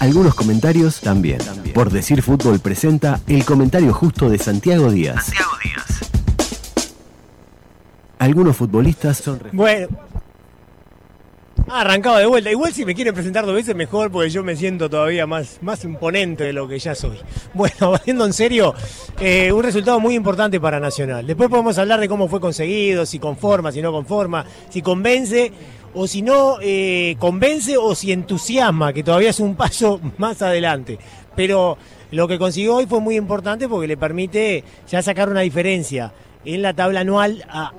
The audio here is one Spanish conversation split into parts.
Algunos comentarios también. Por Decir Fútbol presenta el comentario justo de Santiago Díaz. Santiago Díaz. Algunos futbolistas son... Bueno. Ah, arrancaba de vuelta. Igual si me quieren presentar dos veces mejor porque yo me siento todavía más, más imponente de lo que ya soy. Bueno, haciendo en serio, eh, un resultado muy importante para Nacional. Después podemos hablar de cómo fue conseguido, si conforma, si no conforma, si convence o si no eh, convence o si entusiasma, que todavía es un paso más adelante. Pero lo que consiguió hoy fue muy importante porque le permite ya sacar una diferencia en la tabla anual a,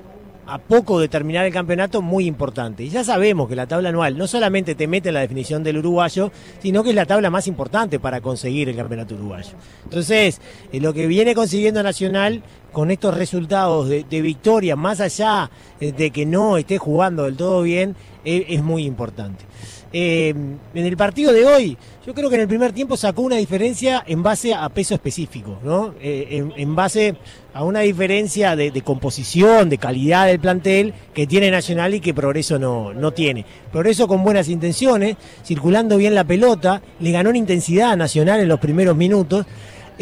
a poco de terminar el campeonato muy importante. Y ya sabemos que la tabla anual no solamente te mete la definición del uruguayo, sino que es la tabla más importante para conseguir el campeonato uruguayo. Entonces, eh, lo que viene consiguiendo Nacional con estos resultados de, de victoria, más allá eh, de que no esté jugando del todo bien, eh, es muy importante. Eh, en el partido de hoy, yo creo que en el primer tiempo sacó una diferencia en base a peso específico, ¿no? Eh, en, base a una diferencia de, de composición, de calidad del plantel que tiene Nacional y que Progreso no, no tiene. Progreso con buenas intenciones, circulando bien la pelota, le ganó en intensidad a Nacional en los primeros minutos.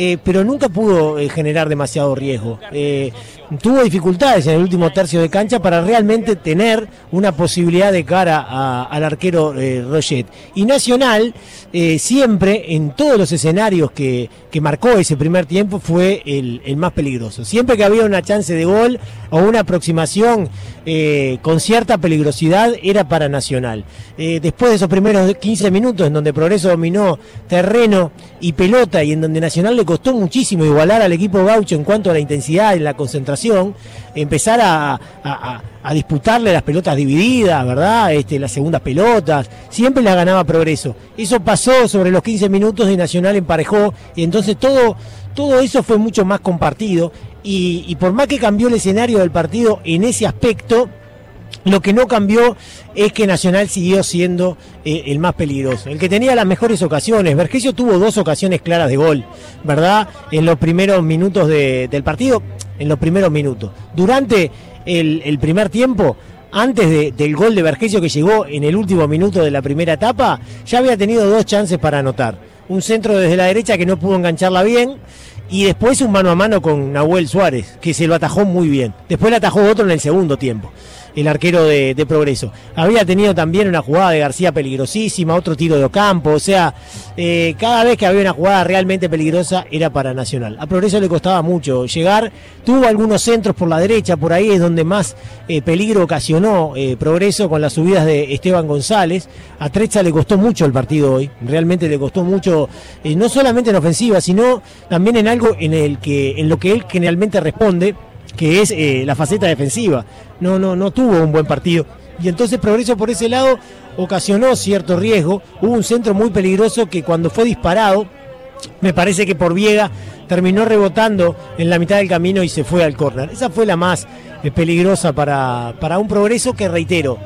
Eh, pero nunca pudo eh, generar demasiado riesgo. Eh, tuvo dificultades en el último tercio de cancha para realmente tener una posibilidad de cara al arquero Roget. Y Nacional, siempre en todos los escenarios que, que marcó ese primer tiempo, fue el, el más peligroso. Siempre que había una chance de gol o una aproximación con cierta peligrosidad, era para Nacional. Después de esos primeros 15 minutos en donde Progreso dominó terreno y pelota y en donde Nacional le costó muchísimo igualar al equipo gaucho en cuanto a la intensidad y la concentración, empezar a, disputarle las pelotas divididas, ¿verdad? Este, las segundas pelotas, siempre la ganaba Progreso. Eso pasó sobre los 15 minutos y Nacional emparejó y entonces todo, todo eso fue mucho más compartido y por más que cambió el escenario del partido en ese aspecto, lo que no cambió es que Nacional siguió siendo eh, el más peligroso, el que tenía las mejores ocasiones. Vergesio tuvo dos ocasiones claras de gol, ¿verdad? En los primeros minutos de- del partido, en los primeros minutos. Durante el, primer tiempo, antes de- del gol de Vergesio que llegó en el último minuto de la primera etapa, ya había tenido dos chances para anotar. Un centro desde la derecha que no pudo engancharla bien y después un mano a mano con Nahuel Suárez, que se lo atajó muy bien. Después le atajó otro en el segundo tiempo, el arquero de, Progreso. Había tenido también una jugada de García peligrosísima, otro tiro de Ocampo, o sea, eh, cada vez que había una jugada realmente peligrosa era para Nacional. A Progreso le costaba mucho llegar, tuvo algunos centros por la derecha, por ahí es donde más eh, peligro ocasionó eh, Progreso con las subidas de Esteban González. A Trecha le costó mucho el partido hoy, realmente le costó mucho, no solamente en ofensiva, sino también en algo en el que, en lo que él generalmente responde, que es eh, la faceta defensiva. No, no, no tuvo un buen partido. Y entonces Progreso por ese lado ocasionó cierto riesgo. Hubo un centro muy peligroso que cuando fue disparado, me parece que por Viega terminó rebotando en la mitad del camino y se fue al córner. Esa fue la más eh, peligrosa para, para un progreso que, reitero,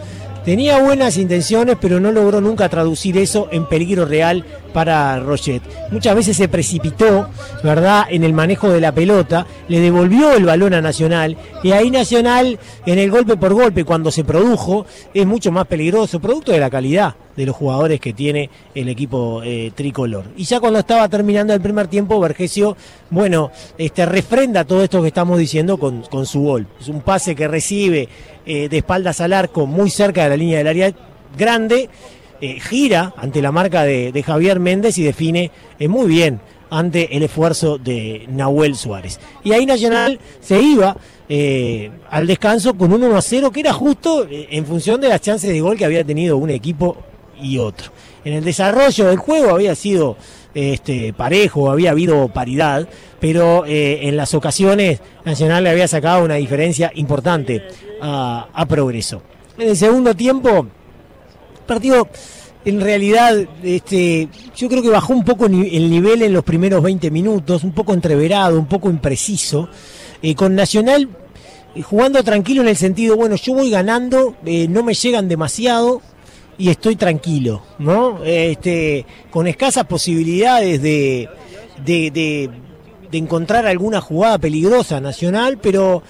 tenía buenas intenciones, pero no logró nunca traducir eso en peligro real para Rochet. Muchas veces se precipitó, ¿verdad?, en el manejo de la pelota, le devolvió el balón a Nacional, y ahí Nacional, en el golpe por golpe, cuando se produjo, es mucho más peligroso, producto de la calidad de los jugadores que tiene el equipo eh, tricolor. Y ya cuando estaba terminando el primer tiempo, Vergesio, bueno, este, refrenda todo esto que estamos diciendo con, con su gol. Es un pase que recibe eh, de espaldas al arco, muy cerca de la línea del área grande, eh, gira ante la marca de, Javier Méndez y define eh, muy bien ante el esfuerzo de Nahuel Suárez. Y ahí Nacional se iba eh, al descanso con un 1 a 0 que era justo eh, en función de las chances de gol que había tenido un equipo y otro. En el desarrollo del juego había sido este, parejo, había habido paridad, pero en las ocasiones Nacional le había sacado una diferencia importante a, a Progreso. En el segundo tiempo, partido en realidad este, yo creo que bajó un poco el nivel en los primeros 20 minutos, un poco entreverado, un poco impreciso, eh, con Nacional eh, jugando tranquilo en el sentido, bueno, yo voy ganando, eh, no me llegan demasiado y estoy tranquilo, ¿no? Este, con escasas posibilidades de, de, de- de encontrar alguna jugada peligrosa nacional, pero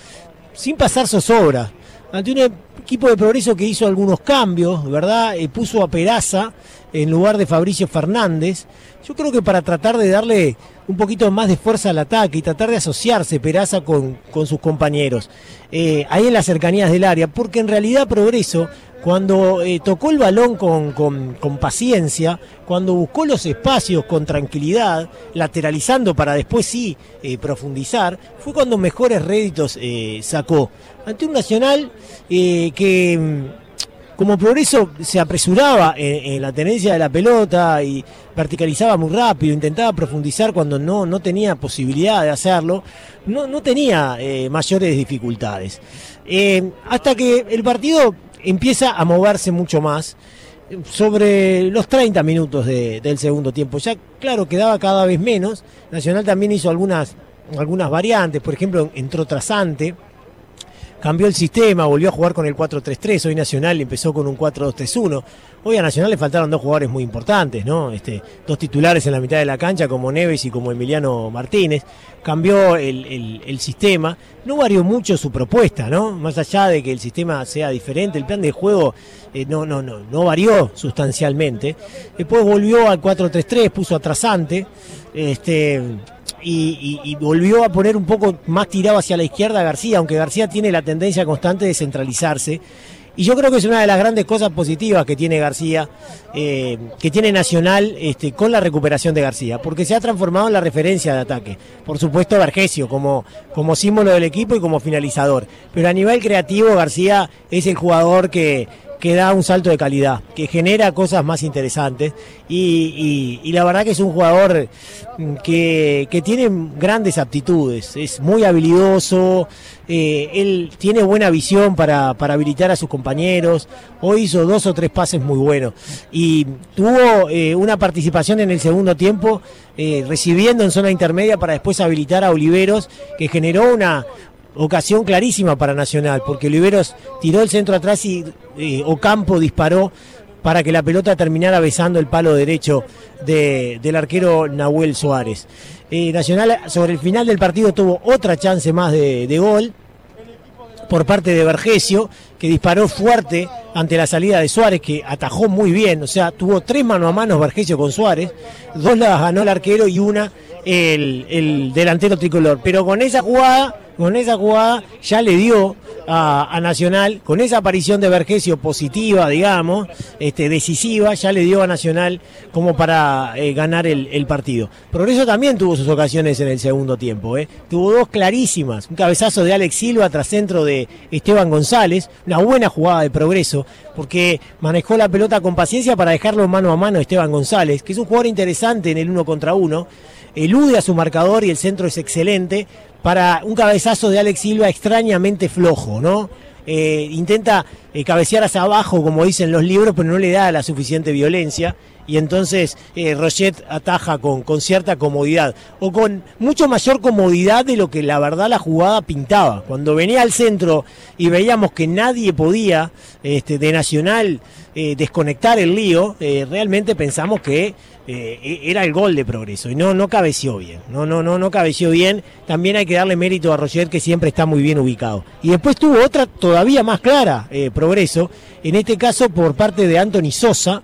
sin pasar zozobra. Ante un equipo de progreso que hizo algunos cambios, ¿verdad? Eh, puso a Peraza en lugar de Fabricio Fernández. Yo creo que para tratar de darle un poquito más de fuerza al ataque y tratar de asociarse Peraza con, con sus compañeros, eh, ahí en las cercanías del área, porque en realidad Progreso, cuando eh, tocó el balón con, con, paciencia, cuando buscó los espacios con tranquilidad, lateralizando para después sí eh, profundizar, fue cuando mejores réditos sacó. Ante un Nacional que como Progreso se apresuraba en, la tenencia de la pelota y verticalizaba muy rápido, intentaba profundizar cuando no, no tenía posibilidad de hacerlo, no, no tenía eh, mayores dificultades. Eh, hasta que el partido empieza a moverse mucho más sobre los 30 minutos del segundo tiempo. Ya, claro, quedaba cada vez menos. Nacional también hizo algunas, algunas variantes, por ejemplo, entró Trasante cambió el sistema, volvió a jugar con el 4-3-3, hoy Nacional empezó con un 4-2-3-1. Hoy a Nacional le faltaron dos jugadores muy importantes, ¿no? Este, dos titulares en la mitad de la cancha, como Neves y como Emiliano Martínez. Cambió el, sistema, no varió mucho su propuesta, ¿no? Más allá de que el sistema sea diferente, el plan de juego eh, no, no, no, no varió sustancialmente. Después volvió al 4-3-3, puso atrasante. Este, y, volvió a poner un poco más tirado hacia la izquierda García, aunque García tiene la tendencia constante de centralizarse. Y yo creo que es una de las grandes cosas positivas que tiene García, eh, que tiene Nacional este, con la recuperación de García, porque se ha transformado en la referencia de ataque. Por supuesto, Vergesio como, como símbolo del equipo y como finalizador. Pero a nivel creativo, García es el jugador que, que da un salto de calidad, que genera cosas más interesantes. Y, la verdad que es un jugador que, tiene grandes aptitudes, es muy habilidoso, eh, él tiene buena visión para, habilitar a sus compañeros, hoy hizo dos o tres pases muy buenos. Y tuvo eh, una participación en el segundo tiempo eh, recibiendo en zona intermedia para después habilitar a Oliveros, que generó una, ocasión clarísima para Nacional, porque Oliveros tiró el centro atrás y Ocampo disparó para que la pelota terminara besando el palo derecho del arquero Nahuel Suárez. Eh, Nacional sobre el final del partido tuvo otra chance más de, de gol por parte de Vergesio, que disparó fuerte ante la salida de Suárez, que atajó muy bien, o sea, tuvo tres mano a mano Vergesio con Suárez, dos las ganó el arquero y una el, el delantero tricolor. Pero con esa jugada con esa jugada ya le dio a, Nacional, con esa aparición de Vergesio positiva, digamos, este, decisiva, ya le dio a Nacional como para eh, ganar el, partido. Progreso también tuvo sus ocasiones en el segundo tiempo, ¿eh? tuvo dos clarísimas, un cabezazo de Alex Silva tras centro de Esteban González, una buena jugada de Progreso, porque manejó la pelota con paciencia para dejarlo mano a mano a Esteban González, que es un jugador interesante en el uno contra uno, elude a su marcador y el centro es excelente, para un cabezazo de Alex Silva extrañamente flojo, ¿no? Eh, intenta eh, cabecear hacia abajo, como dicen los libros, pero no le da la suficiente violencia. Y entonces eh, Roget ataja con, con, cierta comodidad, o con mucho mayor comodidad de lo que la verdad la jugada pintaba. Cuando venía al centro y veíamos que nadie podía este, de Nacional desconectar el lío, realmente pensamos que eh, e-, era el gol de progreso y no, no cabeció bien, no, no, no, no cabeció bien. También hay que darle mérito a Roger que siempre está muy bien ubicado. Y después tuvo otra todavía más clara, eh, progreso, en este caso por parte de Anthony Sosa,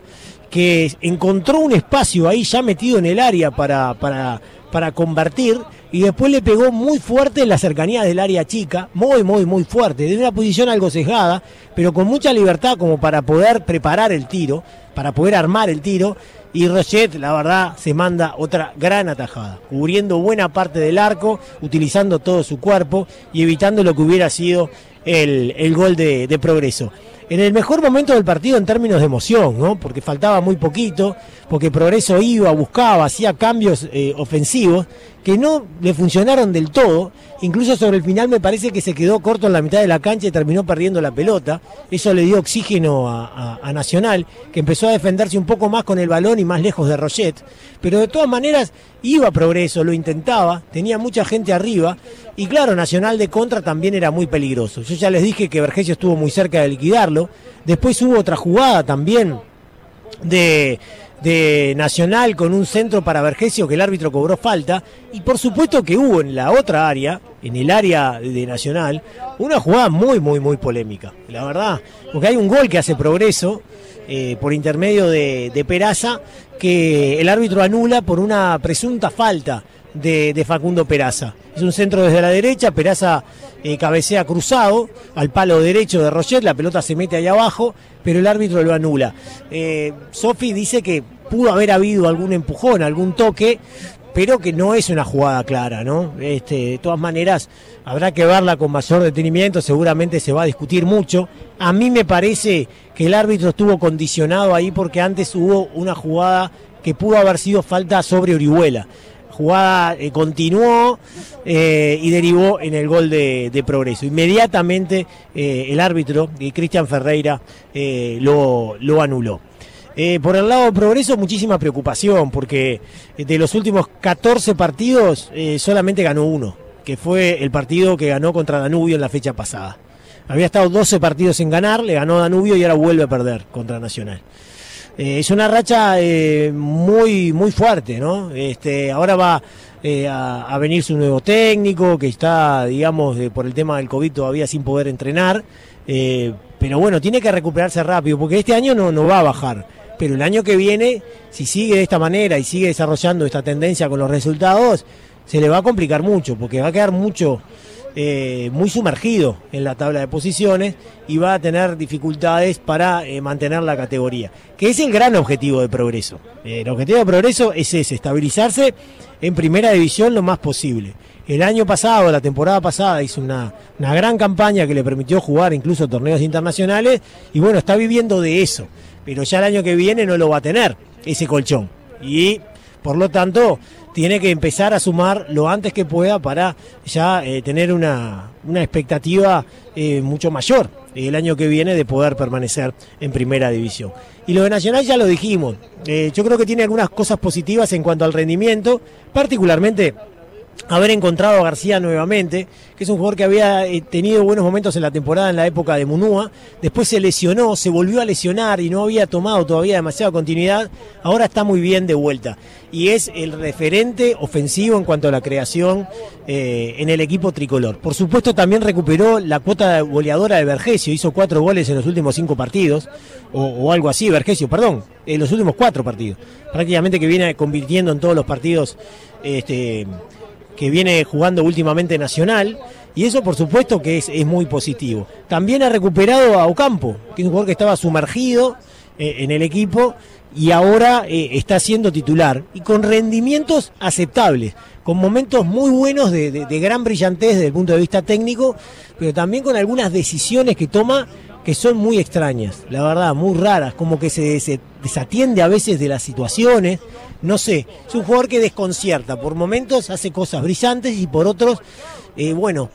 que encontró un espacio ahí ya metido en el área para, para, para convertir y después le pegó muy fuerte en la cercanía del área chica, muy, muy, muy fuerte, de una posición algo sesgada, pero con mucha libertad como para poder preparar el tiro, para poder armar el tiro y Rochet, la verdad, se manda otra gran atajada, cubriendo buena parte del arco, utilizando todo su cuerpo y evitando lo que hubiera sido el, gol de, progreso. En el mejor momento del partido en términos de emoción, ¿no? Porque faltaba muy poquito, porque Progreso iba, buscaba, hacía cambios eh, ofensivos que no le funcionaron del todo. Incluso sobre el final me parece que se quedó corto en la mitad de la cancha y terminó perdiendo la pelota. Eso le dio oxígeno a, Nacional, que empezó a defenderse un poco más con el balón y más lejos de Roget. Pero de todas maneras iba progreso, lo intentaba, tenía mucha gente arriba. Y claro, Nacional de contra también era muy peligroso. Yo ya les dije que Vergesio estuvo muy cerca de liquidarlo. Después hubo otra jugada también de de Nacional con un centro para Vergesio que el árbitro cobró falta. Y por supuesto que hubo en la otra área, en el área de Nacional, una jugada muy muy muy polémica, la verdad, porque hay un gol que hace progreso eh, por intermedio de, de, Peraza, que el árbitro anula por una presunta falta de, Facundo Peraza. Es un centro desde la derecha, Peraza eh, cabecea cruzado al palo derecho de Roger, la pelota se mete ahí abajo, pero el árbitro lo anula. Eh, Sofi dice que pudo haber habido algún empujón, algún toque, pero que no es una jugada clara, ¿no? Este, de todas maneras, habrá que verla con mayor detenimiento, seguramente se va a discutir mucho. A mí me parece que el árbitro estuvo condicionado ahí porque antes hubo una jugada que pudo haber sido falta sobre Orihuela. Jugada eh, continuó eh, y derivó en el gol de, Progreso. Inmediatamente eh, el árbitro, Cristian Ferreira, lo, anuló. Por el lado de Progreso, muchísima preocupación, porque de los últimos 14 partidos solamente ganó uno, que fue el partido que ganó contra Danubio en la fecha pasada. Había estado 12 partidos en ganar, le ganó Danubio y ahora vuelve a perder contra Nacional. Eh, es una racha muy, muy fuerte, ¿no? Este, ahora va a, venir su nuevo técnico, que está, digamos, por el tema del COVID todavía sin poder entrenar. pero bueno, tiene que recuperarse rápido, porque este año no, no va a bajar pero el año que viene, si sigue de esta manera y sigue desarrollando esta tendencia con los resultados, se le va a complicar mucho, porque va a quedar mucho, eh, muy sumergido en la tabla de posiciones y va a tener dificultades para eh, mantener la categoría, que es el gran objetivo de progreso. Eh, el objetivo de progreso es ese, estabilizarse en primera división lo más posible. El año pasado, la temporada pasada, hizo una, una gran campaña que le permitió jugar incluso torneos internacionales y bueno, está viviendo de eso pero ya el año que viene no lo va a tener ese colchón. Y por lo tanto tiene que empezar a sumar lo antes que pueda para ya eh, tener una, expectativa eh, mucho mayor el año que viene de poder permanecer en primera división. Y lo de Nacional ya lo dijimos, eh, yo creo que tiene algunas cosas positivas en cuanto al rendimiento, particularmente haber encontrado a García nuevamente, que es un jugador que había eh, tenido buenos momentos en la temporada en la época de Munúa, después se lesionó, se volvió a lesionar y no había tomado todavía demasiada continuidad, ahora está muy bien de vuelta. Y es el referente ofensivo en cuanto a la creación eh, en el equipo tricolor. Por supuesto también recuperó la cuota goleadora de Vergesio, hizo cuatro goles en los últimos cinco partidos, o, algo así, Vergesio, perdón, en los últimos cuatro partidos, prácticamente que viene convirtiendo en todos los partidos este, que viene jugando últimamente Nacional, y eso por supuesto que es, muy positivo. También ha recuperado a Ocampo, que es un jugador que estaba sumergido eh, en el equipo y ahora eh, está siendo titular, y con rendimientos aceptables, con momentos muy buenos de, gran brillantez desde el punto de vista técnico, pero también con algunas decisiones que toma que son muy extrañas, la verdad, muy raras, como que se desatiende a veces de las situaciones, no sé, es un jugador que desconcierta, por momentos hace cosas brillantes y por otros, eh, bueno,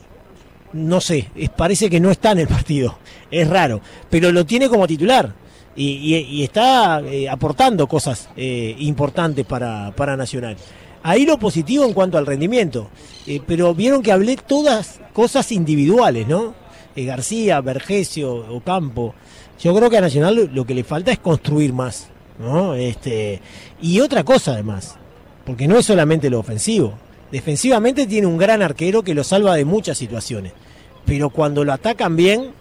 no sé, parece que no está en el partido, es raro, pero lo tiene como titular y, está eh, aportando cosas eh, importantes para, para Nacional. Ahí lo positivo en cuanto al rendimiento, pero vieron que hablé todas cosas individuales, ¿no? García, Vergesio, Ocampo. Yo creo que a Nacional lo que le falta es construir más. ¿No? Este, y otra cosa además, porque no es solamente lo ofensivo. Defensivamente tiene un gran arquero que lo salva de muchas situaciones, pero cuando lo atacan bien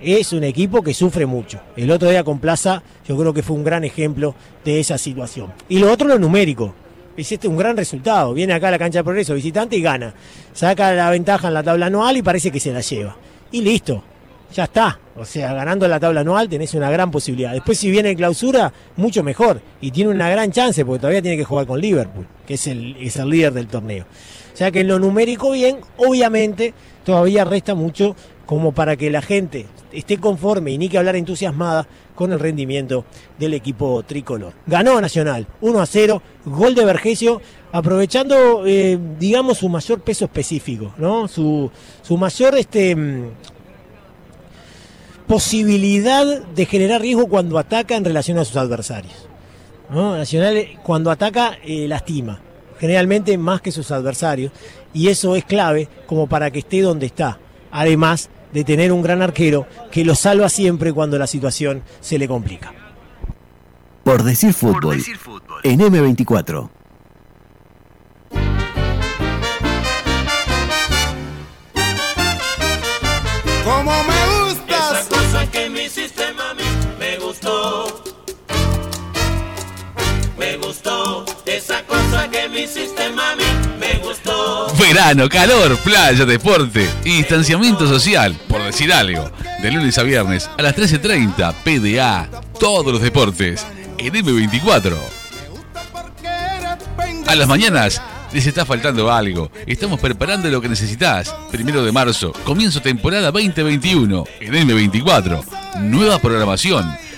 es un equipo que sufre mucho. El otro día con Plaza yo creo que fue un gran ejemplo de esa situación. Y lo otro lo numérico. Es este un gran resultado. Viene acá a la cancha de progreso visitante y gana. Saca la ventaja en la tabla anual y parece que se la lleva. Y listo ya está. O sea, ganando la tabla anual tenés una gran posibilidad. Después si viene clausura, mucho mejor. Y tiene una gran chance porque todavía tiene que jugar con Liverpool, que es el, es el líder del torneo. O sea que en lo numérico bien, obviamente todavía resta mucho como para que la gente esté conforme y ni que hablar entusiasmada con el rendimiento del equipo tricolor. Ganó Nacional 1 a 0, gol de Vergesio, aprovechando, eh, digamos, su mayor peso específico, ¿no? Su, su mayor este, posibilidad de generar riesgo cuando ataca en relación a sus adversarios. Nacional eh, cuando ataca eh, lastima, generalmente más que sus adversarios, y eso es clave como para que esté donde está, además de tener un gran arquero que lo salva siempre cuando la situación se le complica. Por decir fútbol, Por decir fútbol. en M24. Hiciste, mami, me gustó. Verano, calor, playa, deporte y distanciamiento social, por decir algo. De lunes a viernes a las 13.30, PDA, todos los deportes, en M24. A las mañanas les está faltando algo. Estamos preparando lo que necesitas. Primero de marzo, comienzo temporada 2021 en M24. Nueva programación.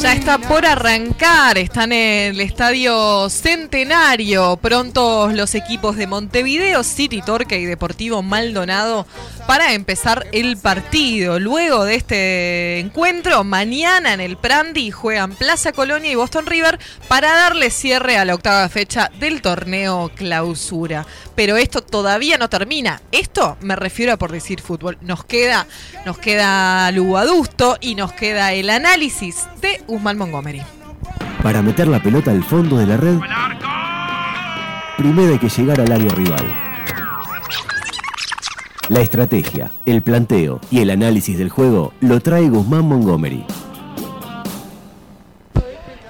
Ya está por arrancar, está en el estadio Centenario. Pronto los equipos de Montevideo, City Torque y Deportivo Maldonado para empezar el partido. Luego de este encuentro, mañana en el Prandi juegan Plaza Colonia y Boston River para darle cierre a la octava fecha del torneo Clausura. Pero esto todavía no termina. Esto me refiero a por decir fútbol. Nos queda, nos queda y nos queda el análisis de Usman Montgomery. Para meter la pelota al fondo de la red, primero hay que llegar al área rival. La estrategia, el planteo y el análisis del juego lo trae Guzmán Montgomery.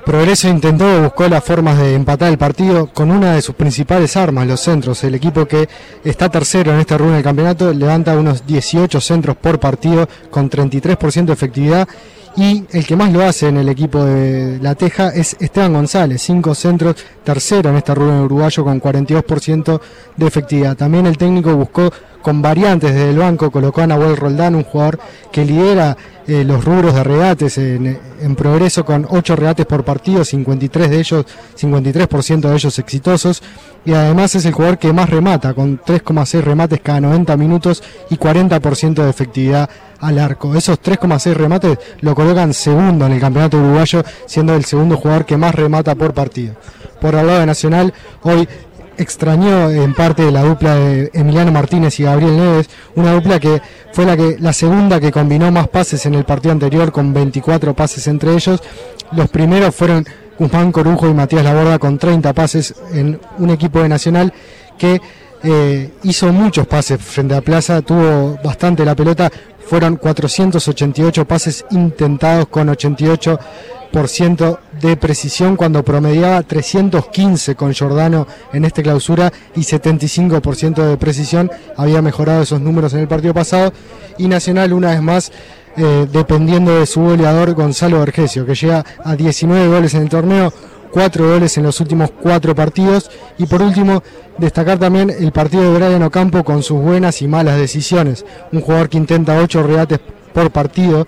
Progreso intentó, buscó las formas de empatar el partido con una de sus principales armas, los centros. El equipo que está tercero en esta rueda del campeonato levanta unos 18 centros por partido con 33% de efectividad y el que más lo hace en el equipo de La Teja es Esteban González, cinco centros, tercero en esta rueda uruguayo con 42% de efectividad. También el técnico buscó con variantes desde el banco, colocó a Nahuel Roldán, un jugador que lidera eh, los rubros de regates en, progreso con 8 regates por partido, 53 de ellos, 53% de ellos exitosos y además es el jugador que más remata con 3,6 remates cada 90 minutos y 40% de efectividad al arco. Esos 3,6 remates lo colocan segundo en el campeonato uruguayo, siendo el segundo jugador que más remata por partido. Por el lado de Nacional, hoy extrañó en parte la dupla de Emiliano Martínez y Gabriel Neves, una dupla que fue la que la segunda que combinó más pases en el partido anterior con 24 pases entre ellos. Los primeros fueron Guzmán Corujo y Matías Laborda con 30 pases en un equipo de Nacional que eh, hizo muchos pases frente a Plaza, tuvo bastante la pelota, fueron 488 pases intentados con 88% de precisión cuando promediaba 315 con Jordano en esta clausura y 75% de precisión. Había mejorado esos números en el partido pasado y Nacional una vez más eh, dependiendo de su goleador Gonzalo Vergesio que llega a 19 goles en el torneo cuatro goles en los últimos cuatro partidos. Y por último, destacar también el partido de Brian Ocampo con sus buenas y malas decisiones. Un jugador que intenta ocho regates por partido,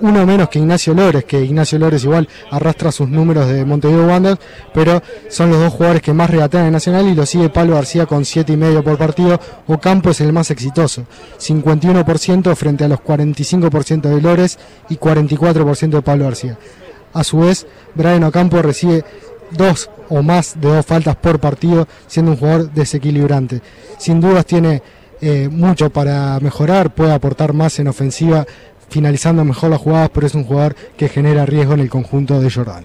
uno menos que Ignacio Lores, que Ignacio Lores igual arrastra sus números de Montevideo Wanderers, pero son los dos jugadores que más regatean en Nacional y lo sigue Pablo García con siete y medio por partido. Ocampo es el más exitoso, 51% frente a los 45% de Lores y 44% de Pablo García. A su vez, Brian Ocampo recibe dos o más de dos faltas por partido, siendo un jugador desequilibrante. Sin dudas tiene eh, mucho para mejorar, puede aportar más en ofensiva, finalizando mejor las jugadas, pero es un jugador que genera riesgo en el conjunto de Jordán.